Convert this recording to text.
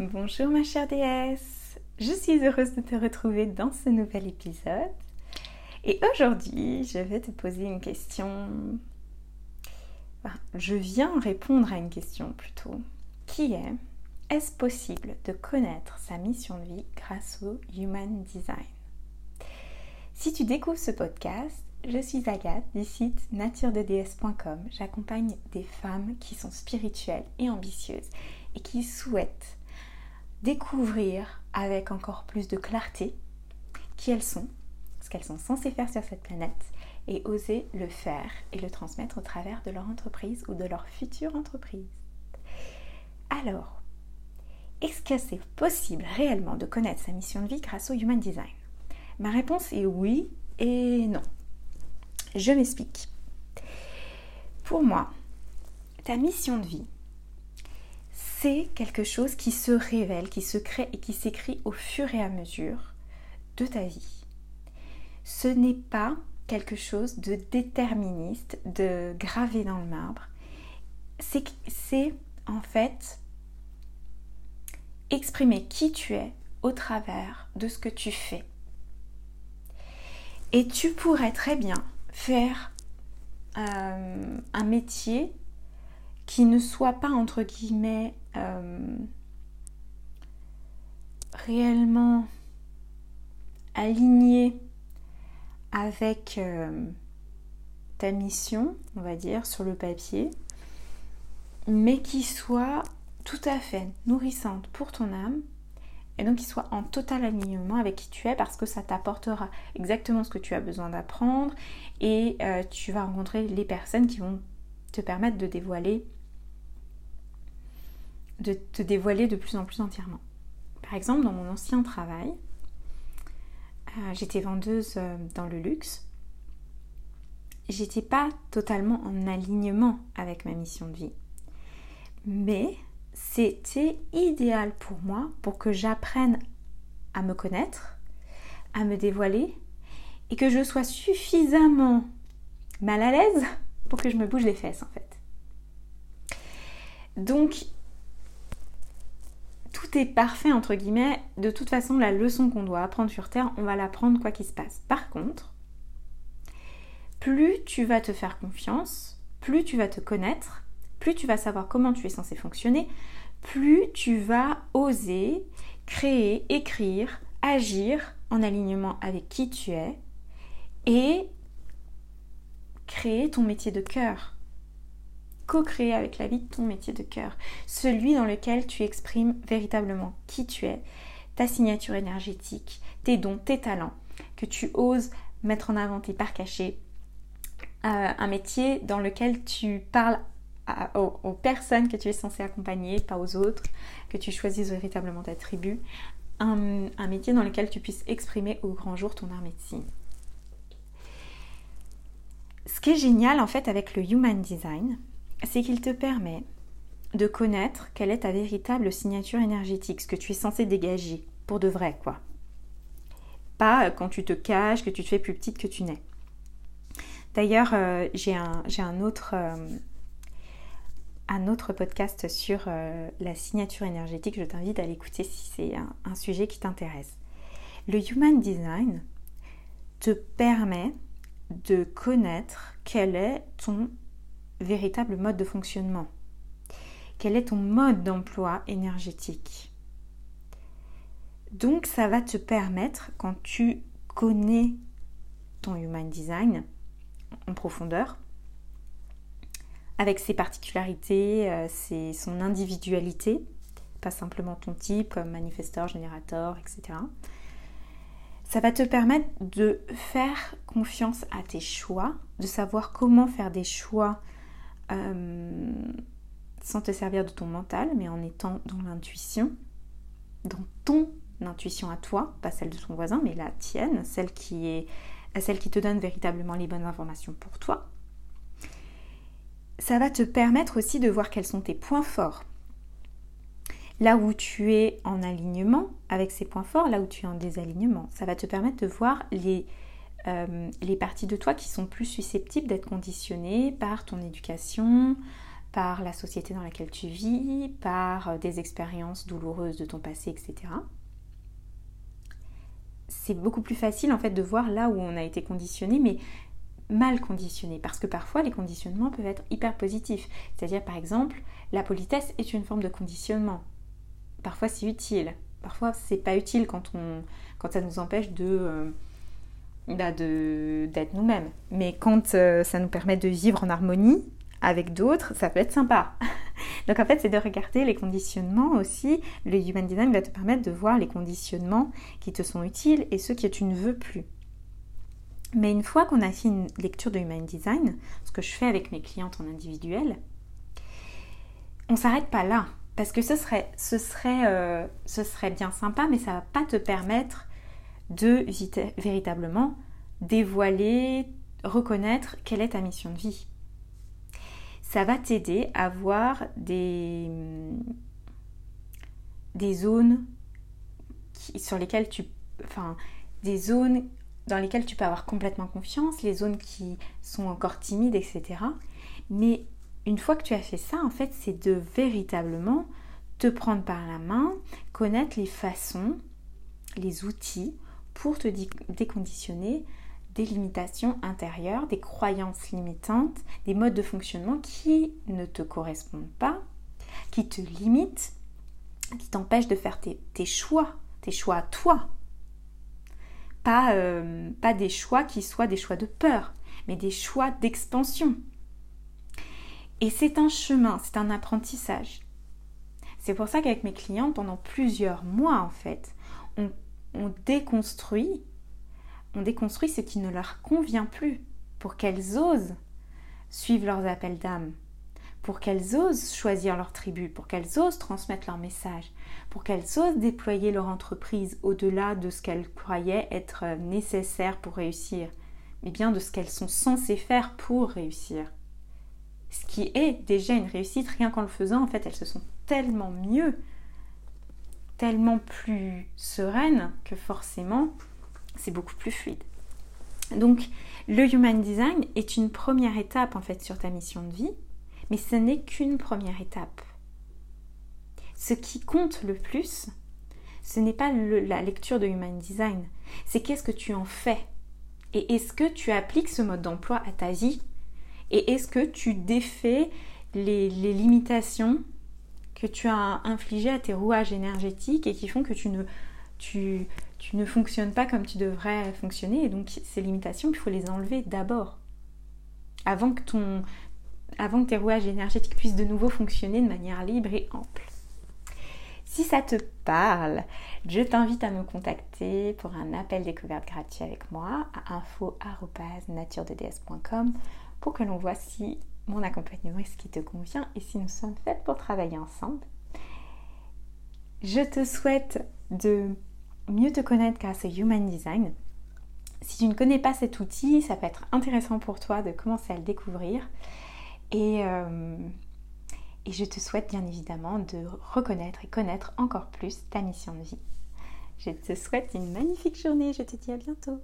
Bonjour ma chère déesse, je suis heureuse de te retrouver dans ce nouvel épisode. Et aujourd'hui, je vais te poser une question. je viens répondre à une question plutôt, qui est est-ce possible de connaître sa mission de vie grâce au Human Design? Si tu découvres ce podcast, je suis Agathe du site naturededs.com. J'accompagne des femmes qui sont spirituelles et ambitieuses et qui souhaitent découvrir avec encore plus de clarté qui elles sont, ce qu'elles sont censées faire sur cette planète et oser le faire et le transmettre au travers de leur entreprise ou de leur future entreprise. Alors, est-ce que c'est possible réellement de connaître sa mission de vie grâce au Human Design? Ma réponse est oui et non. Je m'explique. Pour moi, ta mission de vie, c'est quelque chose qui se révèle, qui se crée et qui s'écrit au fur et à mesure de ta vie. Ce n'est pas quelque chose de déterministe, de gravé dans le marbre. C'est en fait exprimer qui tu es au travers de ce que tu fais. Et tu pourrais très bien faire euh, un métier qui ne soit pas entre guillemets euh, réellement aligné avec euh, ta mission, on va dire, sur le papier, mais qui soit tout à fait nourrissante pour ton âme et donc qui soit en total alignement avec qui tu es parce que ça t'apportera exactement ce que tu as besoin d'apprendre et euh, tu vas rencontrer les personnes qui vont te permettre de dévoiler de te dévoiler de plus en plus entièrement. Par exemple, dans mon ancien travail, euh, j'étais vendeuse euh, dans le luxe. J'étais pas totalement en alignement avec ma mission de vie. Mais c'était idéal pour moi pour que j'apprenne à me connaître, à me dévoiler et que je sois suffisamment mal à l'aise pour que je me bouge les fesses en fait. Donc tout est parfait entre guillemets. De toute façon, la leçon qu'on doit apprendre sur Terre, on va l'apprendre quoi qu'il se passe. Par contre, plus tu vas te faire confiance, plus tu vas te connaître, plus tu vas savoir comment tu es censé fonctionner, plus tu vas oser créer, écrire, agir en alignement avec qui tu es et créer ton métier de cœur co-créer avec la vie ton métier de cœur, celui dans lequel tu exprimes véritablement qui tu es, ta signature énergétique, tes dons, tes talents, que tu oses mettre en avant tes parts cachés, euh, un métier dans lequel tu parles aux, personnes que tu es censé accompagner, pas aux autres, que tu choisisses véritablement ta tribu, un, un métier dans lequel tu puisses exprimer au grand jour ton art médecine. Ce qui est génial en fait avec le Human Design, c'est qu'il te permet de connaître quelle est ta véritable signature énergétique, ce que tu es censé dégager, pour de vrai, quoi. Pas quand tu te caches, que tu te fais plus petite que tu n'es. D'ailleurs, euh, j'ai un, autre, euh, un autre podcast sur euh, la signature énergétique. Je t'invite à l'écouter si c'est un sujet qui t'intéresse. Le Human Design te permet de connaître quel est ton véritable mode de fonctionnement Quel est ton mode d'emploi énergétique? Donc ça va te permettre, quand tu connais ton Human Design en profondeur, avec ses particularités, euh, son individualité, pas simplement ton type comme manifesteur, générateur, etc. Ça va te permettre de faire confiance à tes choix, de savoir comment faire des choix euh, sans te servir de ton mental, mais en étant dans l'intuition, dans ton intuition à toi, pas celle de ton voisin, mais la tienne, celle qui est celle qui te donne véritablement les bonnes informations pour toi. Ça va te permettre aussi de voir quels sont tes points forts. Là où tu es en alignement avec ces points forts, là où tu es en désalignement, ça va te permettre de voir les euh, les parties de toi qui sont plus susceptibles d'être conditionnées par ton éducation, par la société dans laquelle tu vis, par des expériences douloureuses de ton passé, etc. C'est beaucoup plus facile en fait de voir là où on a été conditionné, mais mal conditionné, parce que parfois les conditionnements peuvent être hyper positifs. C'est-à-dire par exemple, la politesse est une forme de conditionnement. Parfois c'est utile, parfois c'est pas utile quand, on, quand ça nous empêche de... Euh, bah, d'être nous-mêmes. Mais quand euh, ça nous permet de vivre en harmonie avec d'autres, ça peut être sympa. Donc en fait, c'est de regarder les conditionnements aussi. Le Human Design va te permettre de voir les conditionnements qui te sont utiles et ceux que tu ne veux plus. Mais une fois qu'on a fait une lecture de Human Design, ce que je fais avec mes clientes en individuel, on s'arrête pas là. Parce que ce serait, ce serait, euh, ce serait bien sympa, mais ça va pas te permettre de véritablement dévoiler, reconnaître quelle est ta mission de vie. Ça va t'aider à voir des, zones sur des zones dans lesquelles tu peux avoir complètement confiance, les zones qui sont encore timides, etc. Mais une fois que tu as fait ça, en fait, c'est de véritablement te prendre par la main, connaître les façons, les outils pour te déconditionner des limitations intérieures, des croyances limitantes, des modes de fonctionnement qui ne te correspondent pas, qui te limitent, qui t'empêchent de faire tes, choix, tes choix à toi. Pas, euh, pas des choix qui soient des choix de peur, mais des choix d'expansion. Et c'est un chemin, c'est un apprentissage. C'est pour ça qu'avec mes clients, pendant plusieurs mois en fait, on on déconstruit, on déconstruit ce qui ne leur convient plus pour qu'elles osent suivre leurs appels d'âme, pour qu'elles osent choisir leur tribu, pour qu'elles osent transmettre leur message, pour qu'elles osent déployer leur entreprise au-delà de ce qu'elles croyaient être nécessaire pour réussir, mais bien de ce qu'elles sont censées faire pour réussir. Ce qui est déjà une réussite, rien qu'en le faisant, en fait, elles se sont tellement mieux tellement plus sereine que forcément c'est beaucoup plus fluide. Donc le Human Design est une première étape en fait sur ta mission de vie, mais ce n'est qu'une première étape. Ce qui compte le plus, ce n'est pas la lecture de Human Design, c'est qu'est-ce que tu en fais? Et est-ce que tu appliques ce mode d'emploi à ta vie? Et est-ce que tu défais les limitations que tu as infligé à tes rouages énergétiques et qui font que tu ne, tu ne fonctionnes pas comme tu devrais fonctionner. Et donc ces limitations, il faut les enlever d'abord. Avant que, ton, avant que tes rouages énergétiques puissent de nouveau fonctionner de manière libre et ample. Si ça te parle, je t'invite à me contacter pour un appel découverte gratuit avec moi à info.naturededs.com pour que l'on voit si mon accompagnement est ce qui te convient et si nous sommes faits pour travailler ensemble. Je te souhaite de mieux te connaître grâce au Human Design. Si tu ne connais pas cet outil, ça peut être intéressant pour toi de commencer à le découvrir. Et, euh, et je te souhaite bien évidemment de reconnaître et connaître encore plus ta mission de vie. Je te souhaite une magnifique journée. Je te dis à bientôt.